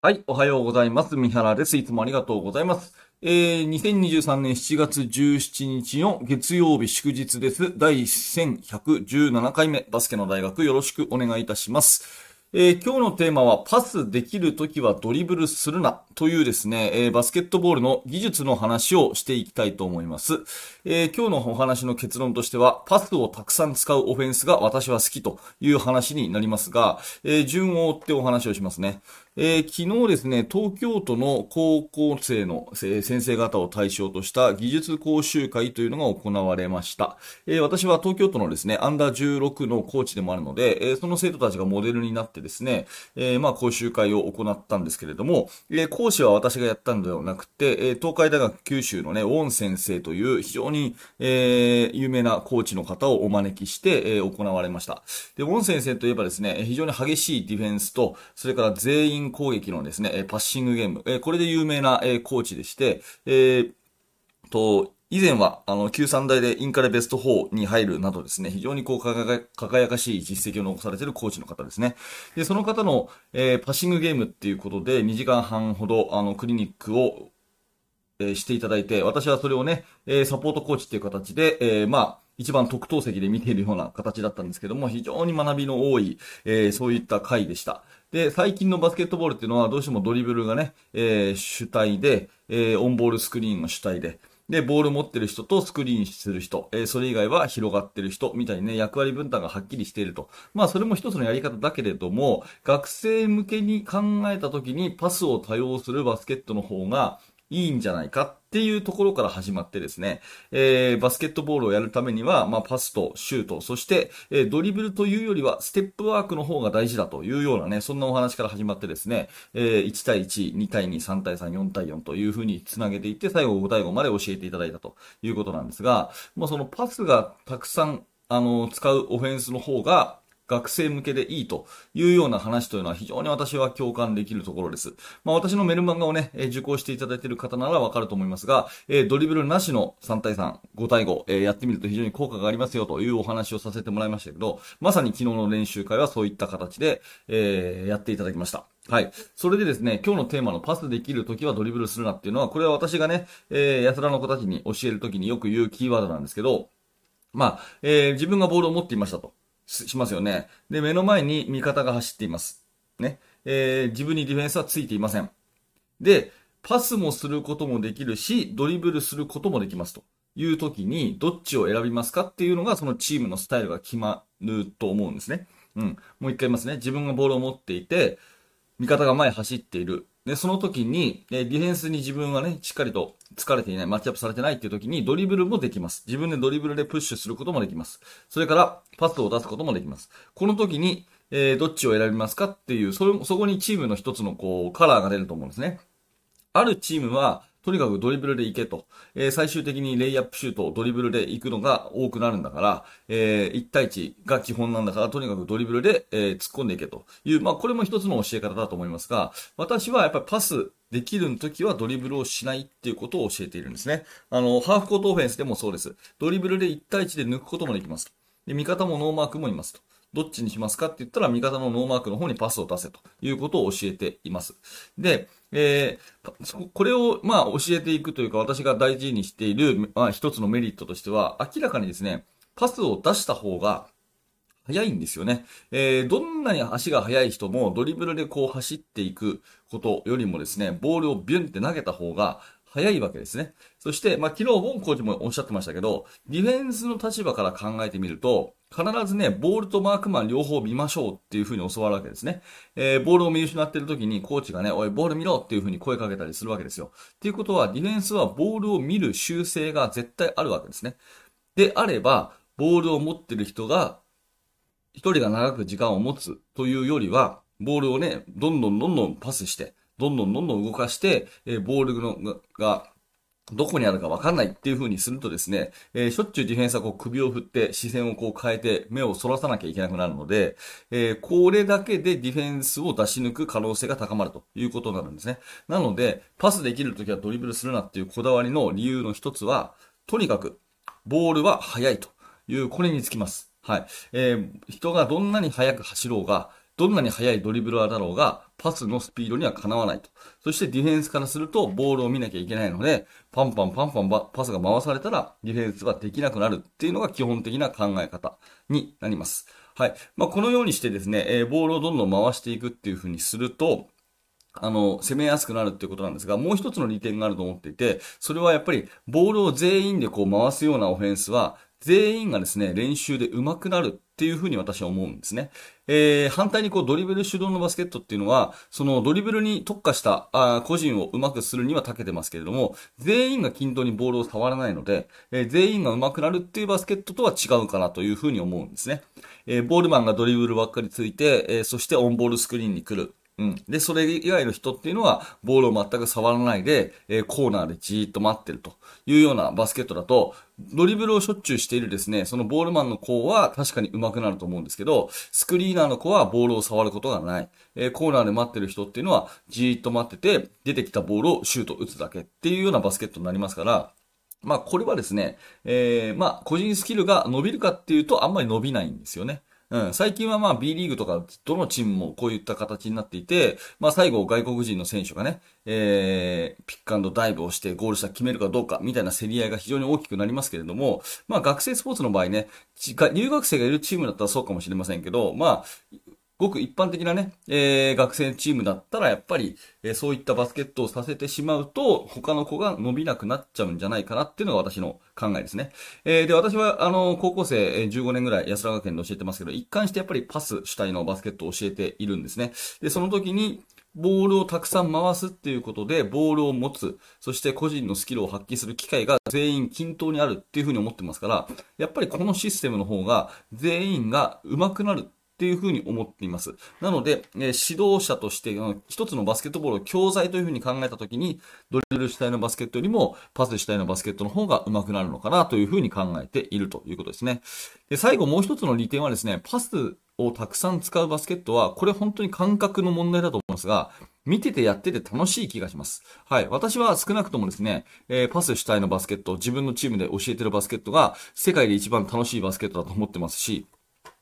はい、おはようございます。三原です。いつもありがとうございます。えー、2023年7月17日の月曜日祝日です。第1117回目、バスケの大学よろしくお願いいたします。えー今日のテーマは、パスできるときはドリブルするなというですね、えーバスケットボールの技術の話をしていきたいと思います。えー今日のお話の結論としては、パスをたくさん使うオフェンスが私は好きという話になりますが、えー順を追ってお話をしますね。えー昨日ですね、東京都の高校生の、先生方を対象とした技術講習会というのが行われました。えー私は東京都のですね、アンダー16のコーチでもあるので、えーその生徒たちがモデルになってですね、えまあ講習会を行ったんですけれども、え講師は私がやったのではなくて、え東海大学九州のね、ウォン先生という非常に、え有名なコーチの方をお招きして、え行われました。で、ウォン先生といえばですね、非常に激しいディフェンスと、それから全員攻撃のですね、パッシングゲーム、えこれで有名な、えコーチでして、えーと、以前は、あの、旧三大でインカレベスト4に入るなどですね、非常にこう、輝か輝かしい実績を残されているコーチの方ですね。で、その方の、えーパッシングゲームっていうことで、2時間半ほど、あの、クリニックを、えーしていただいて、私はそれをね、えーサポートコーチっていう形で、えーまあ、一番特等席で見ているような形だったんですけども、非常に学びの多い、えーそういった回でした。で、最近のバスケットボールっていうのはどうしてもドリブルがね、えー主体で、えーオンボールスクリーンが主体で、で、ボール持ってる人とスクリーンする人、えーそれ以外は広がってる人みたいにね、役割分担がはっきりしていると。まあ、それも一つのやり方だけれども、学生向けに考えた時にパスを多用するバスケットの方がいいんじゃないかっていうところから始まってですね、えーバスケットボールをやるためには、まあ、パスとシュート、そして、えードリブルというよりは、ステップワークの方が大事だというようなね、そんなお話から始まってですね、えー1対1、2対2、3対3、4対4というふうにつなげていって、最後5対5まで教えていただいたということなんですが、もうそのパスがたくさん、あの、使うオフェンスの方が、学生向けでいいというような話というのは非常に私は共感できるところです。まあ私のメルマガをね、え受講していただいている方ならわかると思いますが、えドリブルなしの3対3、5対5、えやってみると非常に効果がありますよというお話をさせてもらいましたけど、まさに昨日の練習会はそういった形で、えやっていただきました。はい。それでですね、今日のテーマのパスできるときはドリブルするなっていうのは、これは私がね、えー、奴らの子たちに教えるときによく言うキーワードなんですけど、まあ、えー自分がボールを持っていましたと。しますよね。で、目の前に味方が走っています。ね。えー自分にディフェンスはついていません。で、パスもすることもできるし、ドリブルすることもできますという時に、どっちを選びますか？っていうのが、そのチームのスタイルが決まると思うんですね。うん。もう一回言いますね。自分がボールを持っていて、味方が前走っている。で、その時に、えーディフェンスに自分はね、しっかりと疲れていない、マッチアップされてないっていう時に、ドリブルもできます。自分でドリブルでプッシュすることもできます。それから、パスを出すこともできます。この時に、えーどっちを選びますかっていう、そ、そこにチームの一つのこう、カラーが出ると思うんですね。あるチームは、とにかくドリブルで行けと。えー最終的にレイアップシュートドリブルで行くのが多くなるんだから、えー1対1が基本なんだから、とにかくドリブルで、えー突っ込んでいけという、まあ、これも一つの教え方だと思いますが、私はやっぱりパスできる時はドリブルをしないっていうことを教えているんですね。あの、ハーフコートオフェンスでもそうです。ドリブルで1対1で抜くこともできます。で、味方もノーマークもいますと。どっちにしますかって言ったら、味方のノーマークの方にパスを出せということを教えています。で、えーこれを、まあ、教えていくというか、私が大事にしている、まあ、一つのメリットとしては、明らかにですね、パスを出した方が、早いんですよね。えー、どんなに足が速い人もドリブルでこう走っていくことよりもですね、ボールをビュンって投げた方が早いわけですね。そして、まあ、昨日、ボンコーチもおっしゃってましたけど、ディフェンスの立場から考えてみると、必ずね、ボールとマークマン両方見ましょうっていう風に教わるわけですね。えー、ボールを見失ってる時にコーチがね、おい、ボール見ろっていう風に声かけたりするわけですよ。っていうことは、ディフェンスはボールを見る習性が絶対あるわけですね。であれば、ボールを持ってる人が一人が長く時間を持つというよりは、ボールをね、どんどんどんどんパスして、どんどんどんどん動かして、えーボールのが、がどこにあるか分かんないっていう風にするとですね、えーしょっちゅうディフェンスはこう首を振って視線をこう変えて目をそらさなきゃいけなくなるので、えーこれだけでディフェンスを出し抜く可能性が高まるということになるんですね。なので、パスできるときはドリブルするなっていうこだわりの理由の一つは、とにかく、ボールは速いという、これにつきます。はい。えー人がどんなに速く走ろうが、どんなに速いドリブラーだろうが、パスのスピードにはかなわないと。そしてディフェンスからすると、ボールを見なきゃいけないので、パンパンパンパンパスが回されたら、ディフェンスはできなくなるっていうのが基本的な考え方になります。はい。まあ、このようにしてですね、えー、ボールをどんどん回していくっていう風にすると、あの、攻めやすくなるっていうことなんですが、もう一つの利点があると思っていて、それはやっぱり、ボールを全員でこう回すようなオフェンスは、全員がですね、練習で上手くなるっていうふうに私は思うんですね。えー、反対にこうドリブル主導のバスケットっていうのは、そのドリブルに特化したあ個人を上手くするには長けてますけれども、全員が均等にボールを触らないので、えー、全員が上手くなるっていうバスケットとは違うかなというふうに思うんですね。えー、ボールマンがドリブルばっかりついて、えー、そしてオンボールスクリーンに来る。うん。で、それ以外の人っていうのは、ボールを全く触らないで、えー、コーナーでじーっと待ってるというようなバスケットだと、ドリブルをしょっちゅうしているですね、そのボールマンの子は確かに上手くなると思うんですけど、スクリーナーの子はボールを触ることがない。えー、コーナーで待ってる人っていうのは、じーっと待ってて、出てきたボールをシュート打つだけっていうようなバスケットになりますから、まあ、これはですね、えー、まあ、個人スキルが伸びるかっていうと、あんまり伸びないんですよね。うん、最近はまあ B リーグとかどのチームもこういった形になっていて、まあ最後外国人の選手がね、えー、ピックアンドダイブをしてゴール下決めるかどうかみたいな競り合いが非常に大きくなりますけれども、まあ学生スポーツの場合ね、留学生がいるチームだったらそうかもしれませんけど、まあ、ごく一般的なね、えー、学生チームだったらやっぱり、えー、そういったバスケットをさせてしまうと、他の子が伸びなくなっちゃうんじゃないかなっていうのが私の考えですね。えー、で、私は、あの、高校生、15年ぐらい安田学園で教えてますけど、一貫してやっぱりパス主体のバスケットを教えているんですね。で、その時に、ボールをたくさん回すっていうことで、ボールを持つ、そして個人のスキルを発揮する機会が全員均等にあるっていうふうに思ってますから、やっぱりこのシステムの方が全員が上手くなるっていうふうに思っています。なので、えー、指導者として、一つのバスケットボールを教材というふうに考えたときに、ドリブル主体のバスケットよりも、パス主体のバスケットの方が上手くなるのかなというふうに考えているということですね。で、最後もう一つの利点はですね、パスをたくさん使うバスケットは、これ本当に感覚の問題だと思いますが、見ててやってて楽しい気がします。はい。私は少なくともですね、えー、パス主体のバスケット、自分のチームで教えてるバスケットが、世界で一番楽しいバスケットだと思ってますし、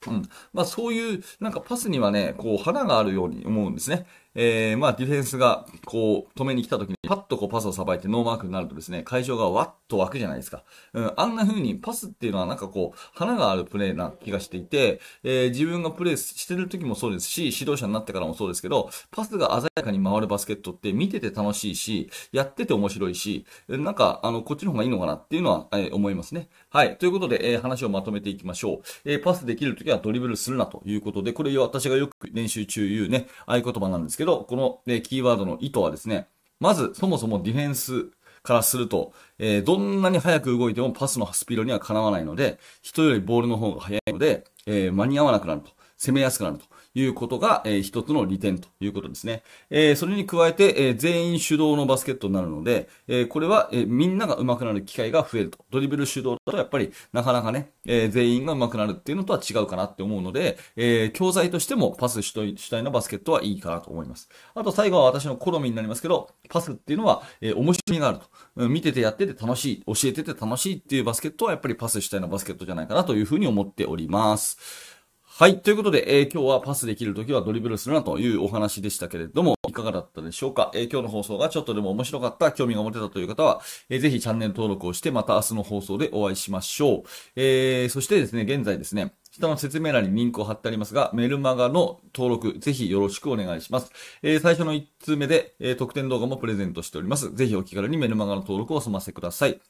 うん。まあそういう、なんかパスにはね、こう花があるように思うんですね。えー、まあディフェンスがこう止めに来た時にパッとこうパスをさばいてノーマークになるとですね、会場がわっと湧くじゃないですか。うん、あんな風にパスっていうのはなんかこう、花があるプレーな気がしていて、えー、自分がプレーしてる時もそうですし、指導者になってからもそうですけど、パスが鮮やかに回るバスケットって見てて楽しいし、やってて面白いし、なんかあの、こっちの方がいいのかなっていうのは、えー、思いますね。はい。ということで、えー、話をまとめていきましょう。え、パスできる時はドリブルするなということで、これ私がよく練習中言うね、合言葉なんですけど、どこの、えキーワードの意図はですね、まず、そもそもディフェンスからすると、えー、どんなに早く動いてもパスのスピードにはかなわないので、人よりボールの方が速いので、えー、間に合わなくなると。攻めやすくなると。いうことが、えー、一つの利点ということですね。えー、それに加えて、えー、全員主導のバスケットになるので、えー、これは、えー、みんなが上手くなる機会が増えると。ドリブル主導だとやっぱりなかなかね、えー、全員が上手くなるっていうのとは違うかなって思うので、えー、教材としてもパス主体主体のバスケットはいいかなと思います。あと最後は私の好みになりますけど、パスっていうのは、えー、面白みがあると。見ててやってて楽しい、教えてて楽しいっていうバスケットはやっぱりパス主体のバスケットじゃないかなというふうに思っております。はい。ということで、えー、今日はパスできるときはドリブルするなというお話でしたけれども、いかがだったでしょうか、えー、今日の放送がちょっとでも面白かった、興味が持てたという方は、えー、ぜひチャンネル登録をして、また明日の放送でお会いしましょう。えー、そしてですね、現在ですね、下の説明欄にリンクを貼ってありますが、メルマガの登録、ぜひよろしくお願いします。えー、最初の1通目で、えー、特典動画もプレゼントしております。ぜひお気軽にメルマガの登録を済ませください。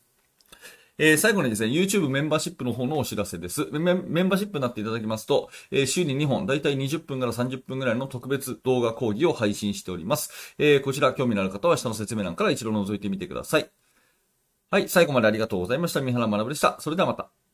えー、最後にですね、YouTube メンバーシップの方のお知らせです。メンバーシップになっていただきますと、えー、週に2本、だいたい20分から30分ぐらいの特別動画講義を配信しております。えー、こちら興味のある方は下の説明欄から一度覗いてみてください。はい、最後までありがとうございました。三原学でした。それではまた。